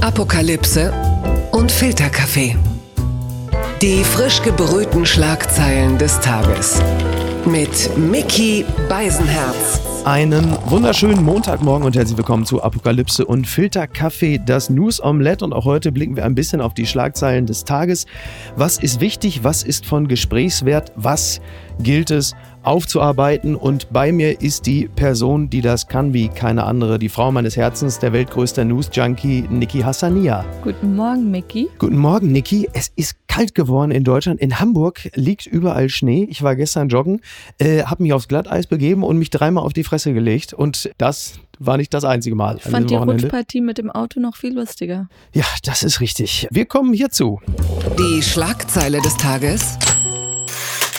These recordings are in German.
Apokalypse und Filterkaffee. Die frisch gebrühten Schlagzeilen des Tages. Mit Mickey Beisenherz. Einen wunderschönen Montagmorgen und herzlich willkommen zu Apokalypse und Filterkaffee, das News Omelette. Und auch heute blicken wir ein bisschen auf die Schlagzeilen des Tages. Was ist wichtig? Was ist von Gesprächswert? Was gilt es aufzuarbeiten. Und bei mir ist die Person, die das kann wie keine andere, die Frau meines Herzens, der weltgrößte News-Junkie, Niki Hassania. Guten Morgen, Mickey. Guten Morgen, Niki. Es ist kalt geworden in Deutschland. In Hamburg liegt überall Schnee. Ich war gestern joggen, äh, habe mich aufs Glatteis begeben und mich dreimal auf die Fresse gelegt. Und das war nicht das einzige Mal. Ich fand die Wochenende. Rutschpartie mit dem Auto noch viel lustiger. Ja, das ist richtig. Wir kommen hierzu. Die Schlagzeile des Tages.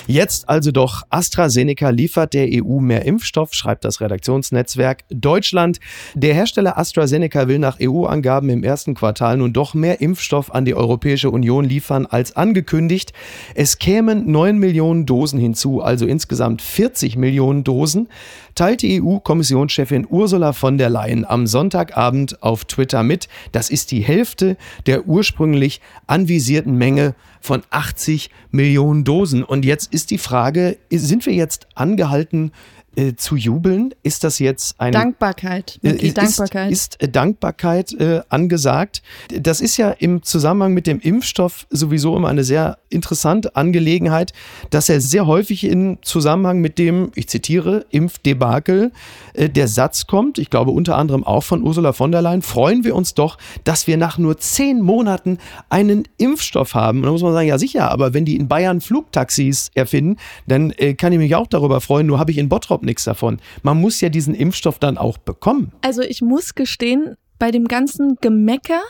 Jetzt also doch AstraZeneca liefert der EU mehr Impfstoff, schreibt das Redaktionsnetzwerk Deutschland. Der Hersteller AstraZeneca will nach EU-Angaben im ersten Quartal nun doch mehr Impfstoff an die Europäische Union liefern als angekündigt. Es kämen 9 Millionen Dosen hinzu, also insgesamt 40 Millionen Dosen, teilte EU-Kommissionschefin Ursula von der Leyen am Sonntagabend auf Twitter mit. Das ist die Hälfte der ursprünglich anvisierten Menge von 80 Millionen Dosen. Und jetzt ist die Frage, sind wir jetzt angehalten, äh, zu jubeln? Ist das jetzt eine Dankbarkeit? Äh, ist, Dankbarkeit. Ist, ist Dankbarkeit äh, angesagt? Das ist ja im Zusammenhang mit dem Impfstoff sowieso immer eine sehr interessante Angelegenheit, dass er sehr häufig in Zusammenhang mit dem, ich zitiere, Impfdebakel äh, der Satz kommt, ich glaube unter anderem auch von Ursula von der Leyen, freuen wir uns doch, dass wir nach nur zehn Monaten einen Impfstoff haben. Und da muss man sagen, ja sicher, aber wenn die in Bayern Flugtaxis erfinden, dann äh, kann ich mich auch darüber freuen, nur habe ich in Bottrop nichts davon. Man muss ja diesen Impfstoff dann auch bekommen. Also ich muss gestehen, bei dem ganzen Gemecker,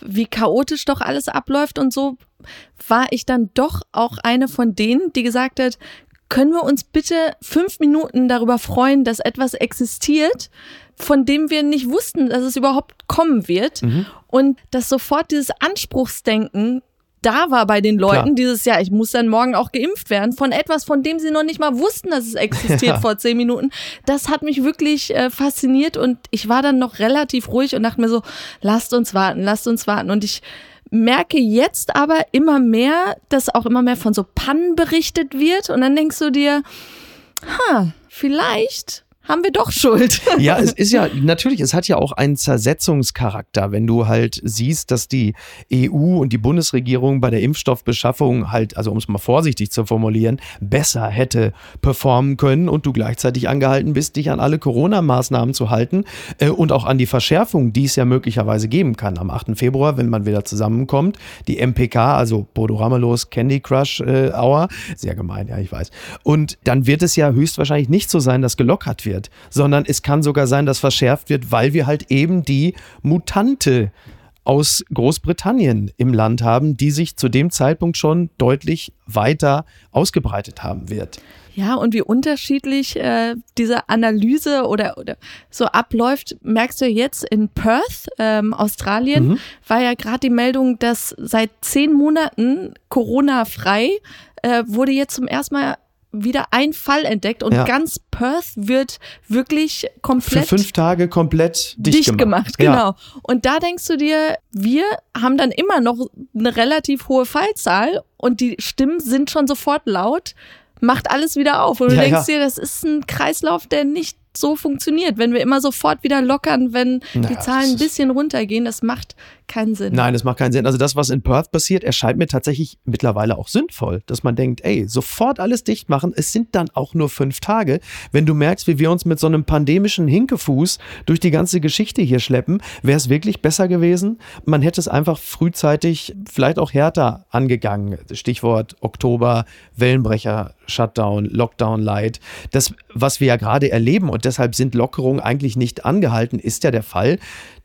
wie chaotisch doch alles abläuft und so, war ich dann doch auch eine von denen, die gesagt hat, können wir uns bitte fünf Minuten darüber freuen, dass etwas existiert, von dem wir nicht wussten, dass es überhaupt kommen wird. Mhm. Und dass sofort dieses Anspruchsdenken da war bei den Leuten Klar. dieses Jahr, ich muss dann morgen auch geimpft werden, von etwas, von dem sie noch nicht mal wussten, dass es existiert ja. vor zehn Minuten. Das hat mich wirklich äh, fasziniert und ich war dann noch relativ ruhig und dachte mir so, lasst uns warten, lasst uns warten. Und ich merke jetzt aber immer mehr, dass auch immer mehr von so Pannen berichtet wird und dann denkst du dir, ha, vielleicht haben wir doch Schuld. Ja, es ist ja, natürlich, es hat ja auch einen Zersetzungscharakter, wenn du halt siehst, dass die EU und die Bundesregierung bei der Impfstoffbeschaffung halt, also um es mal vorsichtig zu formulieren, besser hätte performen können und du gleichzeitig angehalten bist, dich an alle Corona-Maßnahmen zu halten äh, und auch an die Verschärfung, die es ja möglicherweise geben kann. Am 8. Februar, wenn man wieder zusammenkommt, die MPK, also Bodo Ramelos Candy Crush äh, Hour, sehr gemein, ja, ich weiß. Und dann wird es ja höchstwahrscheinlich nicht so sein, dass gelockert wird wird, sondern es kann sogar sein, dass verschärft wird, weil wir halt eben die Mutante aus Großbritannien im Land haben, die sich zu dem Zeitpunkt schon deutlich weiter ausgebreitet haben wird. Ja, und wie unterschiedlich äh, diese Analyse oder, oder so abläuft, merkst du jetzt in Perth, ähm, Australien, mhm. war ja gerade die Meldung, dass seit zehn Monaten Corona-frei äh, wurde jetzt zum ersten Mal wieder ein Fall entdeckt und ja. ganz Perth wird wirklich komplett. Für fünf Tage komplett dicht, dicht gemacht. gemacht. Genau. Ja. Und da denkst du dir, wir haben dann immer noch eine relativ hohe Fallzahl und die Stimmen sind schon sofort laut, macht alles wieder auf. Und du ja, denkst dir, das ist ein Kreislauf, der nicht so funktioniert. Wenn wir immer sofort wieder lockern, wenn naja, die Zahlen ein bisschen runtergehen, das macht keinen Sinn. Nein, das macht keinen Sinn. Also das, was in Perth passiert, erscheint mir tatsächlich mittlerweile auch sinnvoll, dass man denkt, ey, sofort alles dicht machen. Es sind dann auch nur fünf Tage. Wenn du merkst, wie wir uns mit so einem pandemischen Hinkefuß durch die ganze Geschichte hier schleppen, wäre es wirklich besser gewesen. Man hätte es einfach frühzeitig, vielleicht auch härter angegangen. Stichwort Oktober, Wellenbrecher, Shutdown, Lockdown Light. Das, was wir ja gerade erleben und deshalb sind Lockerungen eigentlich nicht angehalten, ist ja der Fall,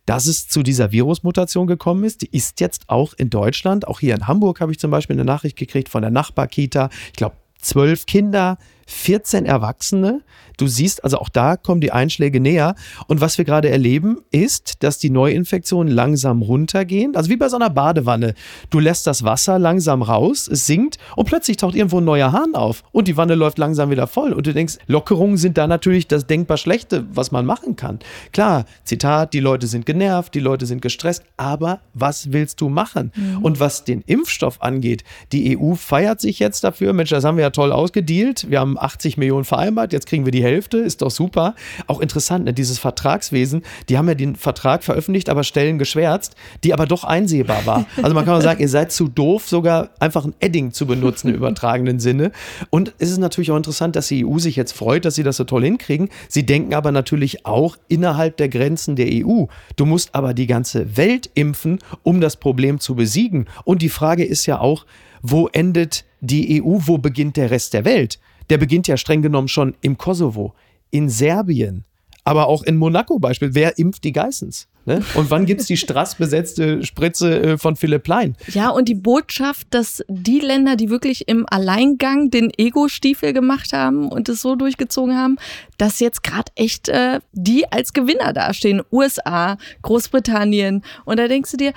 dass es zu dieser Virusmutation gekommen ist. Die ist jetzt auch in Deutschland. Auch hier in Hamburg habe ich zum Beispiel eine Nachricht gekriegt von der Nachbarkita. Ich glaube, zwölf Kinder 14 Erwachsene. Du siehst, also auch da kommen die Einschläge näher. Und was wir gerade erleben, ist, dass die Neuinfektionen langsam runtergehen. Also wie bei so einer Badewanne. Du lässt das Wasser langsam raus, es sinkt und plötzlich taucht irgendwo ein neuer Hahn auf und die Wanne läuft langsam wieder voll. Und du denkst, Lockerungen sind da natürlich das denkbar Schlechte, was man machen kann. Klar, Zitat, die Leute sind genervt, die Leute sind gestresst, aber was willst du machen? Mhm. Und was den Impfstoff angeht, die EU feiert sich jetzt dafür. Mensch, das haben wir ja toll ausgedealt. Wir haben 80 Millionen vereinbart, jetzt kriegen wir die Hälfte, ist doch super. Auch interessant, ne, dieses Vertragswesen, die haben ja den Vertrag veröffentlicht, aber Stellen geschwärzt, die aber doch einsehbar war. Also man kann mal sagen, ihr seid zu doof, sogar einfach ein Edding zu benutzen im übertragenen Sinne. Und es ist natürlich auch interessant, dass die EU sich jetzt freut, dass sie das so toll hinkriegen. Sie denken aber natürlich auch innerhalb der Grenzen der EU. Du musst aber die ganze Welt impfen, um das Problem zu besiegen. Und die Frage ist ja auch, wo endet die EU, wo beginnt der Rest der Welt? Der beginnt ja streng genommen schon im Kosovo, in Serbien, aber auch in Monaco beispielsweise. Wer impft die Geissens? Ne? Und wann gibt es die strassbesetzte Spritze äh, von Philipp Plein? Ja, und die Botschaft, dass die Länder, die wirklich im Alleingang den Ego-Stiefel gemacht haben und es so durchgezogen haben, dass jetzt gerade echt äh, die als Gewinner dastehen. USA, Großbritannien. Und da denkst du dir,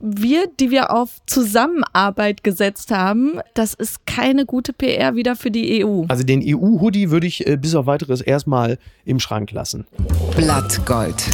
wir, die wir auf Zusammenarbeit gesetzt haben, das ist keine gute PR wieder für die EU. Also den EU-Hoodie würde ich äh, bis auf weiteres erstmal im Schrank lassen. Blattgold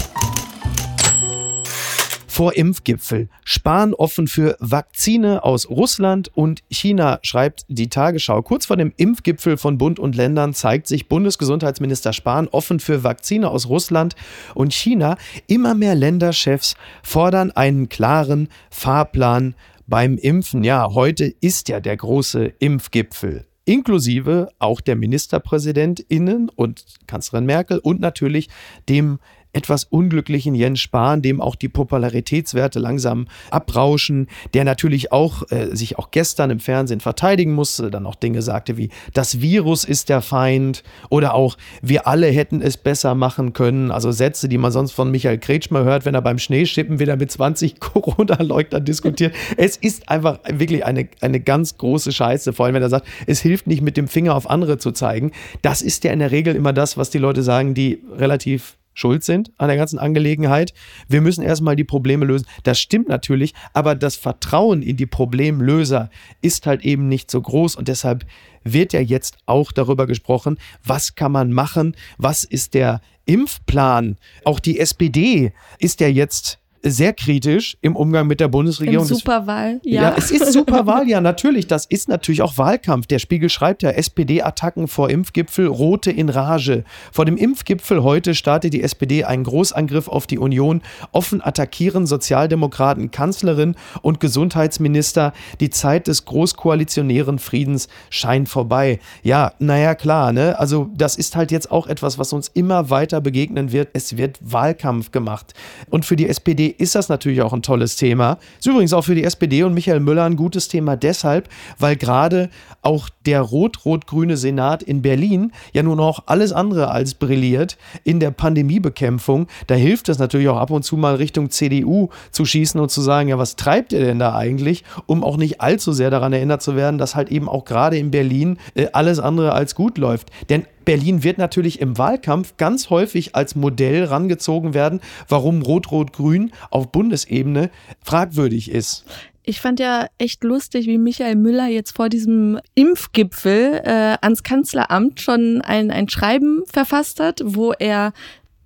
vor Impfgipfel. Spahn offen für Vakzine aus Russland und China, schreibt die Tagesschau. Kurz vor dem Impfgipfel von Bund und Ländern zeigt sich Bundesgesundheitsminister Spahn offen für Vakzine aus Russland und China. Immer mehr Länderchefs fordern einen klaren Fahrplan beim Impfen. Ja, heute ist ja der große Impfgipfel inklusive auch der Ministerpräsidentinnen und Kanzlerin Merkel und natürlich dem etwas unglücklichen Jens Spahn, dem auch die Popularitätswerte langsam abrauschen, der natürlich auch äh, sich auch gestern im Fernsehen verteidigen musste, dann auch Dinge sagte wie das Virus ist der Feind oder auch wir alle hätten es besser machen können, also Sätze, die man sonst von Michael Kretschmer hört, wenn er beim Schneeschippen wieder mit 20 Corona-Leugnern diskutiert. Es ist einfach wirklich eine, eine ganz große Scheiße, vor allem wenn er sagt, es hilft nicht mit dem Finger auf andere zu zeigen. Das ist ja in der Regel immer das, was die Leute sagen, die relativ schuld sind an der ganzen Angelegenheit. Wir müssen erstmal die Probleme lösen. Das stimmt natürlich, aber das Vertrauen in die Problemlöser ist halt eben nicht so groß und deshalb wird ja jetzt auch darüber gesprochen, was kann man machen, was ist der Impfplan. Auch die SPD ist ja jetzt sehr kritisch im Umgang mit der Bundesregierung. Im Superwahl, ja. Ja, es ist Superwahl, ja, natürlich. Das ist natürlich auch Wahlkampf. Der Spiegel schreibt ja, SPD-Attacken vor Impfgipfel, Rote in Rage. Vor dem Impfgipfel heute startet die SPD einen Großangriff auf die Union. Offen attackieren Sozialdemokraten Kanzlerin und Gesundheitsminister. Die Zeit des großkoalitionären Friedens scheint vorbei. Ja, naja, klar, ne? Also, das ist halt jetzt auch etwas, was uns immer weiter begegnen wird. Es wird Wahlkampf gemacht. Und für die SPD ist das natürlich auch ein tolles Thema. Ist übrigens auch für die SPD und Michael Müller ein gutes Thema deshalb, weil gerade auch der rot-rot-grüne Senat in Berlin ja nun auch alles andere als brilliert in der Pandemiebekämpfung. Da hilft es natürlich auch ab und zu mal Richtung CDU zu schießen und zu sagen, ja, was treibt ihr denn da eigentlich, um auch nicht allzu sehr daran erinnert zu werden, dass halt eben auch gerade in Berlin äh, alles andere als gut läuft. Denn Berlin wird natürlich im Wahlkampf ganz häufig als Modell rangezogen werden, warum Rot-Rot-Grün auf Bundesebene fragwürdig ist. Ich fand ja echt lustig, wie Michael Müller jetzt vor diesem Impfgipfel äh, ans Kanzleramt schon ein, ein Schreiben verfasst hat, wo er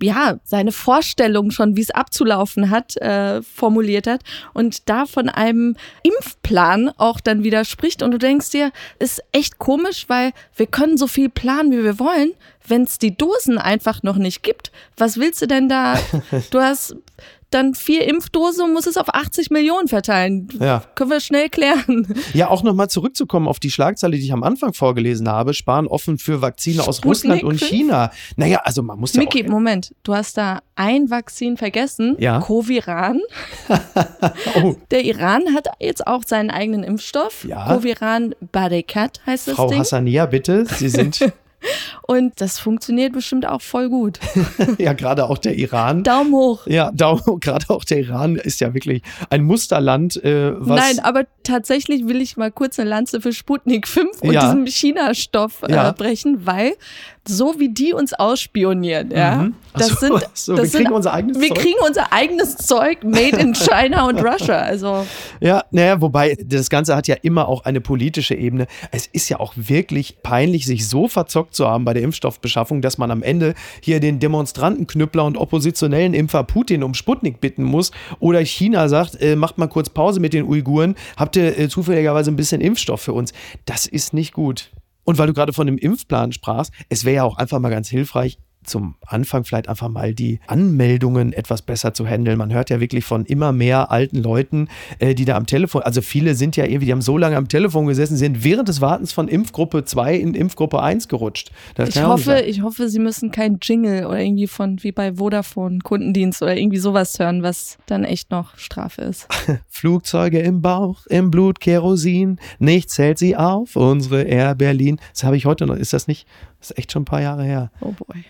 ja, seine Vorstellung schon, wie es abzulaufen hat, äh, formuliert hat und da von einem Impfplan auch dann widerspricht. Und du denkst dir, ist echt komisch, weil wir können so viel planen, wie wir wollen. Wenn es die Dosen einfach noch nicht gibt, was willst du denn da? Du hast dann vier Impfdosen und muss es auf 80 Millionen verteilen. Ja. Können wir schnell klären. Ja, auch nochmal zurückzukommen auf die Schlagzeile, die ich am Anfang vorgelesen habe. Sparen offen für Vakzine aus Sputnik Russland und China. Naja, also man muss ja Mickey, Moment. Du hast da ein Vakzin vergessen. Ja. Coviran. oh. Der Iran hat jetzt auch seinen eigenen Impfstoff. Ja. Coviran Badekat heißt das Frau Ding. Hassania, bitte. Sie sind Und das funktioniert bestimmt auch voll gut. ja, gerade auch der Iran. Daumen hoch. Ja, Daumen, gerade auch der Iran ist ja wirklich ein Musterland. Äh, was Nein, aber tatsächlich will ich mal kurz eine Lanze für Sputnik 5 und Ja. diesem China-Stoff äh, Ja. brechen, weil so wie die uns ausspionieren, ja, Mhm. Das so, sind, so, das wir sind, kriegen unser eigenes wir Zeug. kriegen unser eigenes Zeug made in China und Russia. Also Ja, naja, wobei das Ganze hat ja immer auch eine politische Ebene. Es ist ja auch wirklich peinlich, sich so verzockt zu haben bei der Impfstoffbeschaffung, dass man am Ende hier den Demonstrantenknüppler und oppositionellen Impfer Putin um Sputnik bitten muss oder China sagt, äh, macht mal kurz Pause mit den Uiguren, habt ihr äh, zufälligerweise ein bisschen Impfstoff für uns. Das ist nicht gut. Und weil du gerade von dem Impfplan sprachst, es wäre ja auch einfach mal ganz hilfreich, zum Anfang vielleicht einfach mal die Anmeldungen etwas besser zu handeln. Man hört ja wirklich von immer mehr alten Leuten, äh, die da am Telefon, also viele sind ja irgendwie, die haben so lange am Telefon gesessen, sind während des Wartens von Impfgruppe 2 in Impfgruppe 1 gerutscht. Das ich hoffe, ich hoffe, sie müssen kein Jingle oder irgendwie von wie bei Vodafone Kundendienst oder irgendwie sowas hören, was dann echt noch Strafe ist. Flugzeuge im Bauch, im Blut Kerosin, nichts hält sie auf, unsere Air Berlin. Das habe ich heute noch, ist das nicht, das ist echt schon ein paar Jahre her. Oh boy.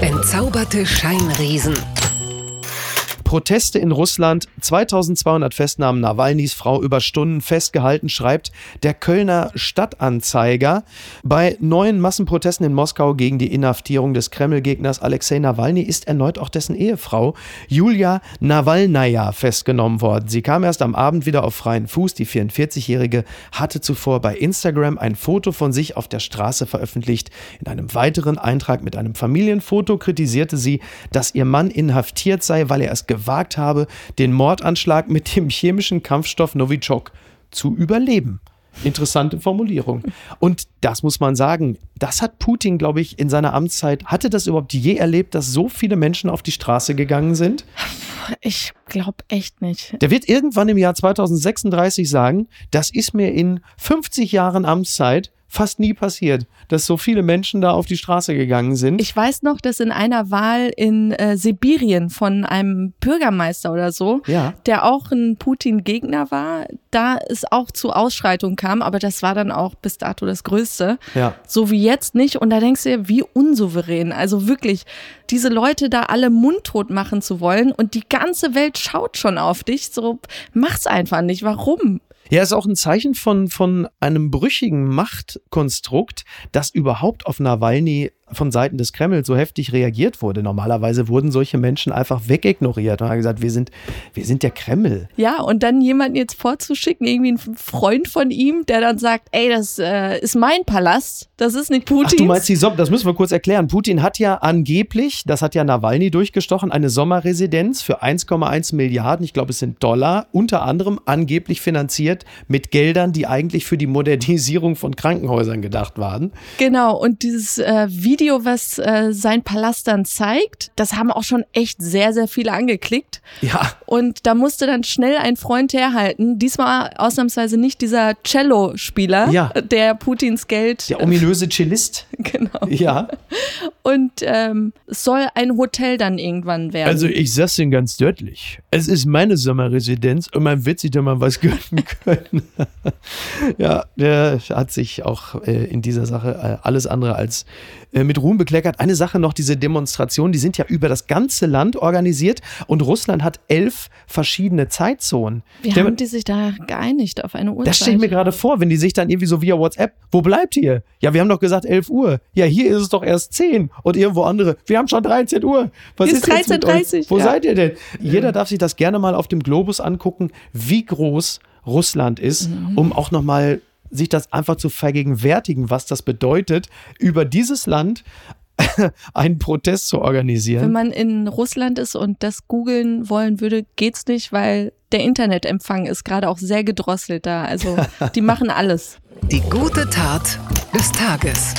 Entzauberte Scheinriesen. Proteste in Russland, 2200 Festnahmen Nawalnys Frau über Stunden festgehalten, schreibt der Kölner Stadtanzeiger. Bei neuen Massenprotesten in Moskau gegen die Inhaftierung des Kreml-Gegners Alexei Nawalny ist erneut auch dessen Ehefrau Julia Nawalnaja festgenommen worden. Sie kam erst am Abend wieder auf freien Fuß. Die 44-Jährige hatte zuvor bei Instagram ein Foto von sich auf der Straße veröffentlicht. In einem weiteren Eintrag mit einem Familienfoto kritisierte sie, dass ihr Mann inhaftiert sei, weil er es gewagt habe, den Mordanschlag mit dem chemischen Kampfstoff Novichok zu überleben. Interessante Formulierung. Und das muss man sagen, das hat Putin, glaube ich, in seiner Amtszeit, hatte das überhaupt je erlebt, dass so viele Menschen auf die Straße gegangen sind? Ich glaube echt nicht. Der wird irgendwann im Jahr 2036 sagen, das ist mir in 50 Jahren Amtszeit fast nie passiert, dass so viele Menschen da auf die Straße gegangen sind. Ich weiß noch, dass in einer Wahl in äh, Sibirien von einem Bürgermeister oder so, Ja. der auch ein Putin-Gegner war, da es auch zu Ausschreitungen kam, aber das war dann auch bis dato das Größte. Ja. So wie jetzt nicht. Und da denkst du dir, wie unsouverän. Also wirklich, diese Leute da alle mundtot machen zu wollen und die ganze Welt schaut schon auf dich. So, mach's einfach nicht. Warum? Ja, ist auch ein Zeichen von, von einem brüchigen Machtkonstrukt, dass überhaupt auf Nawalny von Seiten des Kreml so heftig reagiert wurde. Normalerweise wurden solche Menschen einfach wegignoriert. Man hat gesagt, wir sind, wir sind der Kreml. Ja, und dann jemanden jetzt vorzuschicken, irgendwie ein Freund von ihm, der dann sagt, ey, das äh, ist mein Palast, das ist nicht Putin. Du meinst die Sommer, das müssen wir kurz erklären. Putin hat ja angeblich, das hat ja Nawalny durchgestochen, eine Sommerresidenz für 1,1 Milliarden, ich glaube es sind Dollar, unter anderem angeblich finanziert mit Geldern, die eigentlich für die Modernisierung von Krankenhäusern gedacht waren. Genau, und dieses äh, Video, was äh, sein Palast dann zeigt, das haben auch schon echt sehr, sehr viele angeklickt. Ja, Und da musste dann schnell ein Freund herhalten. Diesmal ausnahmsweise nicht dieser Cello-Spieler, Ja. der Putins Geld. der ominöse Cellist. genau. Ja. Und ähm, es soll ein Hotel dann irgendwann werden. Also ich sag's Ihnen ganz deutlich. Es ist meine Sommerresidenz und man wird sich da mal was gönnen können. ja, der hat sich auch äh, in dieser Sache äh, alles andere als äh, mit Ruhm bekleckert. Eine Sache noch, diese Demonstrationen, die sind ja über das ganze Land organisiert und Russland hat elf verschiedene Zeitzonen. Wie Stell haben die sich da geeinigt auf eine Uhrzeit? das stelle ich mir gerade vor, wenn die sich dann irgendwie so via WhatsApp, wo bleibt ihr? Ja, wir haben doch gesagt 11 Uhr. Ja, hier ist es doch erst 10 und irgendwo andere, wir haben schon 13 Uhr. Was Ist ist, jetzt mit 13:30, euch? Wo ja. seid ihr denn? Jeder darf sich das gerne mal auf dem Globus angucken, wie groß Russland ist, Mhm. um auch nochmal sich das einfach zu vergegenwärtigen, was das bedeutet, über dieses Land einen Protest zu Wenn organisieren. man in Russland ist und das googeln wollen würde, geht's nicht, weil der Internetempfang ist gerade auch sehr gedrosselt da. Also die machen alles. Die gute Tat des Tages.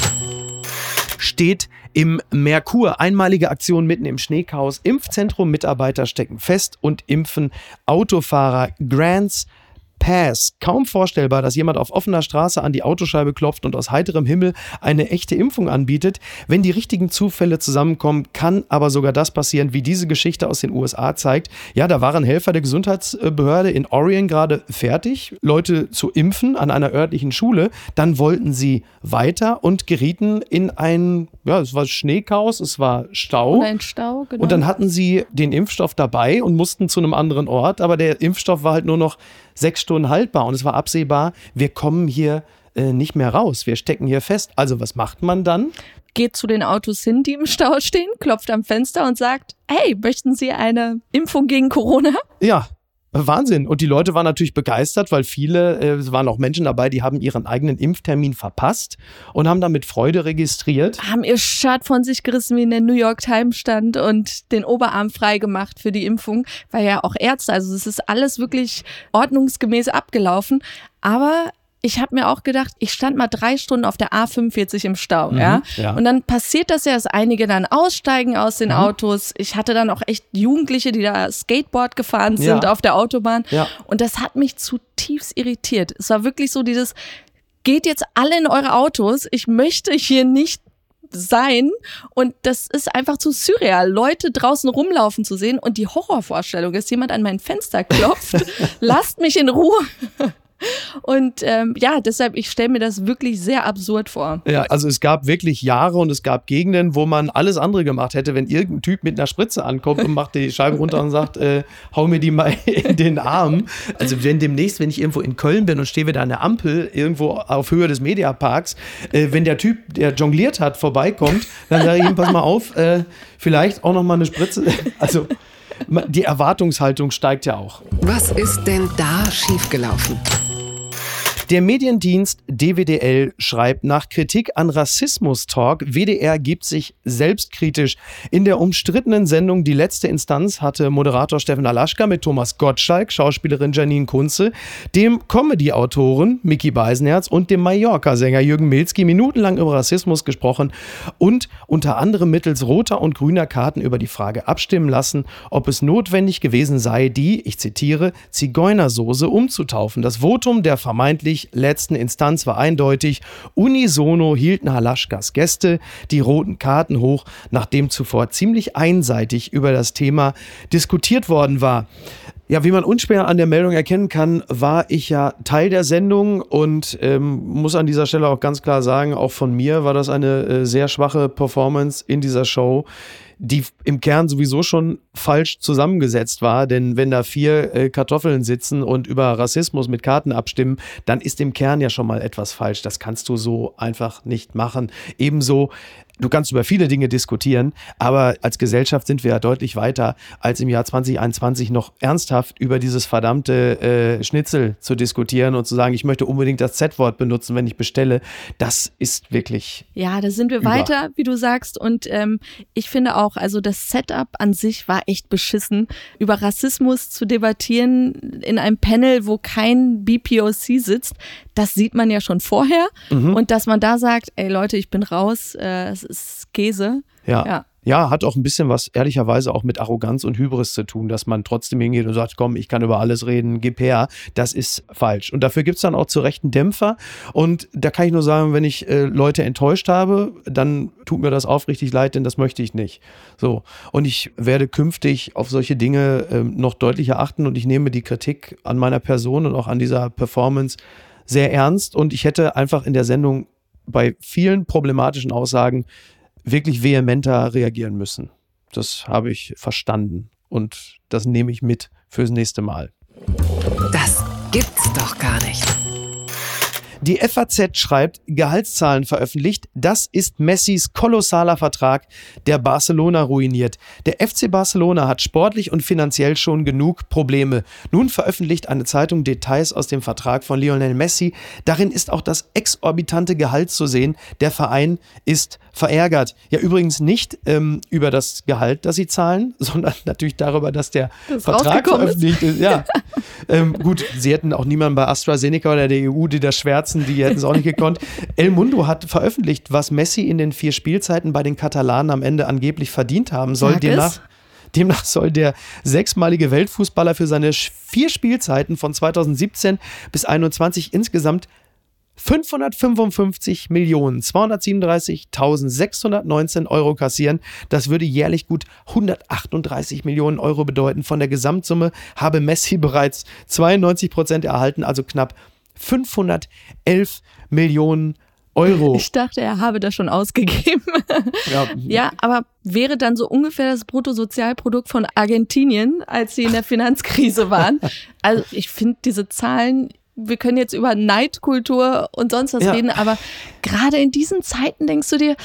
steht im Merkur. Einmalige Aktion mitten im Schneechaos. Impfzentrum, Mitarbeiter stecken fest und impfen Autofahrer. Grants Pass. Kaum vorstellbar, dass jemand auf offener Straße an die Autoscheibe klopft und aus heiterem Himmel eine echte Impfung anbietet. Wenn die richtigen Zufälle zusammenkommen, kann aber sogar das passieren, wie diese Geschichte aus den USA zeigt. Ja, da waren Helfer der Gesundheitsbehörde in Oregon gerade fertig, Leute zu impfen an einer örtlichen Schule. Dann wollten sie weiter und gerieten in ein, ja, es war Schneechaos, es war Stau. Und ein Stau, genau. Und dann hatten sie den Impfstoff dabei und mussten zu einem anderen Ort, aber der Impfstoff war halt nur noch sechs Stunden haltbar und es war absehbar, wir kommen hier äh, nicht mehr raus, wir stecken hier fest. Also was macht man dann? geht zu den Autos hin, die im Stau stehen, klopft am Fenster und sagt, hey, möchten Sie eine Impfung gegen Corona? Ja, Wahnsinn. Und die Leute waren natürlich begeistert, weil viele, äh, es waren auch Menschen dabei, die haben ihren eigenen Impftermin verpasst und haben dann mit Freude registriert. Haben ihr Shirt von sich gerissen, wie in der New York Times stand und den Oberarm freigemacht für die Impfung, weil ja auch Ärzte, also es ist alles wirklich ordnungsgemäß abgelaufen. Aber ich habe mir auch gedacht, ich stand mal drei Stunden auf der A45 im Stau, Mhm, ja? ja. Und dann passiert das ja, dass einige dann aussteigen aus den Mhm. Autos. Ich hatte dann auch echt Jugendliche, die da Skateboard gefahren sind Ja. auf der Autobahn. Ja. Und das hat mich zutiefst irritiert. Es war wirklich so dieses, geht jetzt alle in eure Autos. Ich möchte hier nicht sein und das ist einfach zu surreal, Leute draußen rumlaufen zu sehen und die Horrorvorstellung ist, jemand an mein Fenster klopft, lasst mich in Ruhe. Und ähm, ja, deshalb, ich stelle mir das wirklich sehr absurd vor. Ja, also es gab wirklich Jahre und es gab Gegenden, wo man alles andere gemacht hätte, wenn irgendein Typ mit einer Spritze ankommt und macht die Scheibe runter und sagt, äh, hau mir die mal in den Arm. Also wenn demnächst, wenn ich irgendwo in Köln bin und stehe wieder an der Ampel, irgendwo auf Höhe des Mediaparks, äh, wenn der Typ, der jongliert hat, vorbeikommt, dann sage ich ihm, pass mal auf, äh, vielleicht auch noch mal eine Spritze. Also die Erwartungshaltung steigt ja auch. Was ist denn da schiefgelaufen? Der Mediendienst DWDL schreibt nach Kritik an Rassismus-Talk, WDR gibt sich selbstkritisch. In der umstrittenen Sendung Die letzte Instanz hatte Moderator Steffen Alaschka mit Thomas Gottschalk, Schauspielerin Janine Kunze, dem Comedy-Autoren Mickey Beisenherz und dem Mallorca-Sänger Jürgen Milzki minutenlang über Rassismus gesprochen und unter anderem mittels roter und grüner Karten über die Frage abstimmen lassen, ob es notwendig gewesen sei, die, ich zitiere, Zigeunersoße umzutaufen. Das Votum der vermeintlich letzten Instanz war eindeutig. Unisono hielten Halaschkas Gäste die roten Karten hoch, nachdem zuvor ziemlich einseitig über das Thema diskutiert worden war. Ja, wie man unschwer an der Meldung erkennen kann, war ich ja Teil der Sendung und ähm, muss an dieser Stelle auch ganz klar sagen, auch von mir war das eine äh, sehr schwache Performance in dieser Show, die im Kern sowieso schon falsch zusammengesetzt war. Denn wenn da vier äh, Kartoffeln sitzen und über Rassismus mit Karten abstimmen, dann ist im Kern ja schon mal etwas falsch. Das kannst du so einfach nicht machen. Ebenso Du kannst über viele Dinge diskutieren, aber als Gesellschaft sind wir ja deutlich weiter, als im Jahr 2021 noch ernsthaft über dieses verdammte äh, Schnitzel zu diskutieren und zu sagen, ich möchte unbedingt das Z-Wort benutzen, wenn ich bestelle. Das ist wirklich. Ja, da sind wir Über. weiter, wie du sagst. Und ähm, ich finde auch, also das Setup an sich war echt beschissen. Über Rassismus zu debattieren in einem Panel, wo kein BPOC sitzt, das sieht man ja schon vorher. Mhm. Und dass man da sagt, ey Leute, ich bin raus, äh, ist Käse. Ja. Ja. Ja, hat auch ein bisschen was ehrlicherweise auch mit Arroganz und Hybris zu tun, dass man trotzdem hingeht und sagt, komm, ich kann über alles reden, gib her. Das ist falsch. Und dafür gibt's dann auch zu Recht einen Dämpfer. Und da kann ich nur sagen, wenn ich äh, Leute enttäuscht habe, dann tut mir das aufrichtig leid, denn das möchte ich nicht. So. Und ich werde künftig auf solche Dinge ähm, noch deutlicher achten und ich nehme die Kritik an meiner Person und auch an dieser Performance sehr ernst. Und ich hätte einfach in der Sendung bei vielen problematischen Aussagen wirklich vehementer reagieren müssen. Das habe ich verstanden und das nehme ich mit fürs nächste Mal. Das gibt's doch gar nicht. Die FAZ schreibt, Gehaltszahlen veröffentlicht, das ist Messis kolossaler Vertrag, der Barcelona ruiniert. Der FC Barcelona hat sportlich und finanziell schon genug Probleme. Nun veröffentlicht eine Zeitung Details aus dem Vertrag von Lionel Messi. Darin ist auch das exorbitante Gehalt zu sehen. Der Verein ist verärgert. Ja, übrigens nicht ähm, über das Gehalt, das sie zahlen, sondern natürlich darüber, dass der Das Vertrag rausgekommen ist. veröffentlicht ist. Ja. ähm, gut, sie hätten auch niemanden bei AstraZeneca oder der EU, die das schwärzen, die hätten es auch nicht gekonnt. El Mundo hat veröffentlicht, was Messi in den vier Spielzeiten bei den Katalanen am Ende angeblich verdient haben soll. Sag Demnach, es. Demnach soll der sechsmalige Weltfußballer für seine vier Spielzeiten von 2017 bis 2021 insgesamt 555.237.619 Euro kassieren. Das würde jährlich gut 138 Millionen Euro bedeuten. Von der Gesamtsumme habe Messi bereits 92 Prozent erhalten, also knapp 511 Millionen Euro. Ich dachte, er habe das schon ausgegeben. Ja. ja, aber wäre dann so ungefähr das Bruttosozialprodukt von Argentinien, als sie in der Finanzkrise waren. Also ich finde diese Zahlen wir können jetzt über Neidkultur und sonst was ja. reden, aber gerade in diesen Zeiten denkst du dir,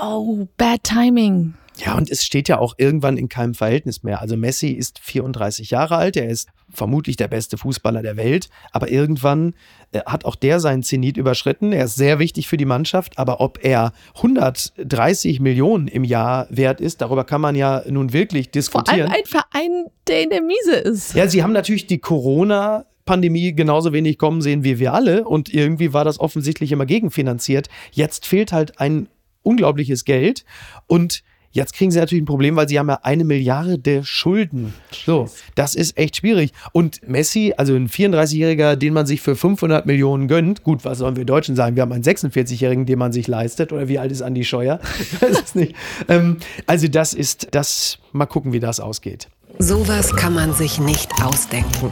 oh, bad timing. Ja, und es steht ja auch irgendwann in keinem Verhältnis mehr. Also Messi ist 34 Jahre alt, er ist vermutlich der beste Fußballer der Welt, aber irgendwann äh, hat auch der seinen Zenit überschritten. Er ist sehr wichtig für die Mannschaft, aber ob er 130 Millionen im Jahr wert ist, darüber kann man ja nun wirklich diskutieren. Vor allem ein Verein, der in der Miese ist. Ja, sie haben natürlich die Corona Pandemie genauso wenig kommen sehen wie wir alle und irgendwie war das offensichtlich immer gegenfinanziert. Jetzt fehlt halt ein unglaubliches Geld und Jetzt kriegen sie natürlich ein Problem, weil sie haben ja eine Milliarde Schulden. So, das ist echt schwierig. Und Messi, also ein 34-Jähriger, den man sich für 500 Millionen gönnt, gut, was sollen wir Deutschen sagen? Wir haben einen 46-Jährigen, den man sich leistet. Oder wie alt ist Andi Scheuer? Ich weiß es nicht. Ähm, also das ist, das, mal gucken, wie das ausgeht. Sowas kann man sich nicht ausdenken.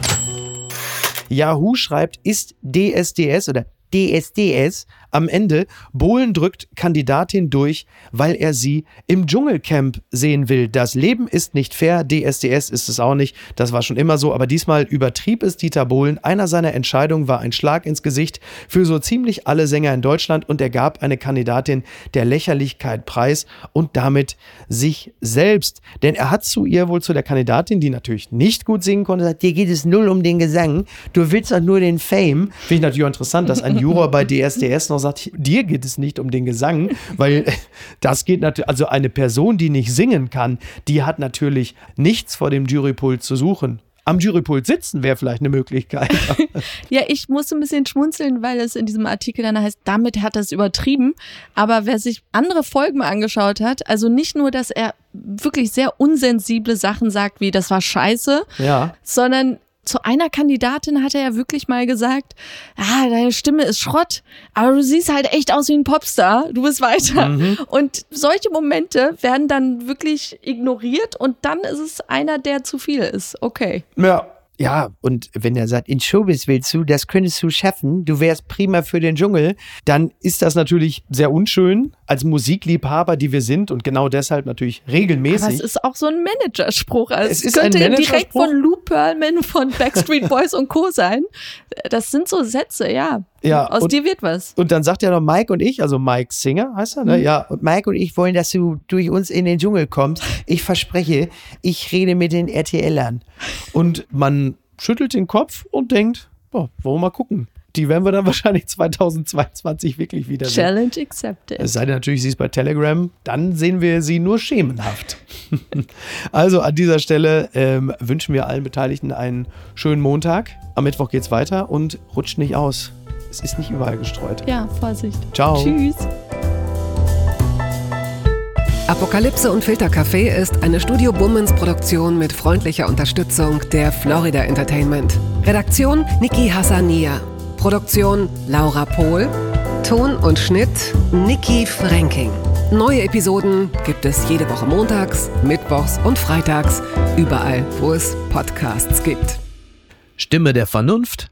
Yahoo schreibt, ist DSDS oder DSDS am Ende, Bohlen drückt Kandidatin durch, weil er sie im Dschungelcamp sehen will. Das Leben ist nicht fair, DSDS ist es auch nicht. Das war schon immer so, aber diesmal übertrieb es Dieter Bohlen. Einer seiner Entscheidungen war ein Schlag ins Gesicht für so ziemlich alle Sänger in Deutschland und er gab eine Kandidatin der Lächerlichkeit preis und damit sich selbst. Denn er hat zu ihr wohl zu der Kandidatin, die natürlich nicht gut singen konnte, gesagt, dir geht es null um den Gesang, du willst doch nur den Fame. Finde ich natürlich auch interessant, dass ein Juror bei DSDS noch sagt, dir geht es nicht um den Gesang, weil das geht natürlich, also eine Person, die nicht singen kann, die hat natürlich nichts vor dem Jurypult zu suchen am Jurypult sitzen wäre vielleicht eine Möglichkeit. ja, ich muss ein bisschen schmunzeln, weil es in diesem Artikel dann heißt, damit hat er es übertrieben. Aber wer sich andere Folgen angeschaut hat, also nicht nur, dass er wirklich sehr unsensible Sachen sagt, wie das war scheiße, ja. sondern zu einer Kandidatin hat er ja wirklich mal gesagt, ah, deine Stimme ist Schrott, aber du siehst halt echt aus wie ein Popstar, du bist weiter. Mhm. Und solche Momente werden dann wirklich ignoriert und dann ist es einer, der zu viel ist. Okay. Ja, ja, und wenn er sagt, in Showbiz willst du, das könntest du schaffen, du wärst prima für den Dschungel, dann ist das natürlich sehr unschön als Musikliebhaber, die wir sind und genau deshalb natürlich regelmäßig. Aber es ist auch so ein Managerspruch. Also es, es könnte direkt von Lou Pearlman von Backstreet Boys und Co. sein. Das sind so Sätze, ja. Ja, Aus und, dir wird was. Und dann sagt ja noch Mike und ich, also Mike Singer heißt er, ne? Mhm. Ja, und Mike und ich wollen, dass du durch uns in den Dschungel kommst. Ich verspreche, ich rede mit den RTLern. Und man schüttelt den Kopf und denkt, oh, wollen wir mal gucken. Die werden wir dann wahrscheinlich 2022 wirklich wieder sehen. Challenge accepted. Es sei denn natürlich, sie ist bei Telegram, dann sehen wir sie nur schemenhaft. also an dieser Stelle ähm, wünschen wir allen Beteiligten einen schönen Montag. Am Mittwoch geht's weiter und rutscht nicht aus. Es ist nicht überall gestreut. Ja, Vorsicht. Ciao. Tschüss. Apokalypse und Filtercafé ist eine Studio Bummens Produktion mit freundlicher Unterstützung der Florida Entertainment. Redaktion Niki Hassania. Produktion Laura Pohl. Ton und Schnitt Niki Franking. Neue Episoden gibt es jede Woche montags, mittwochs und freitags, überall, wo es Podcasts gibt. Stimme der Vernunft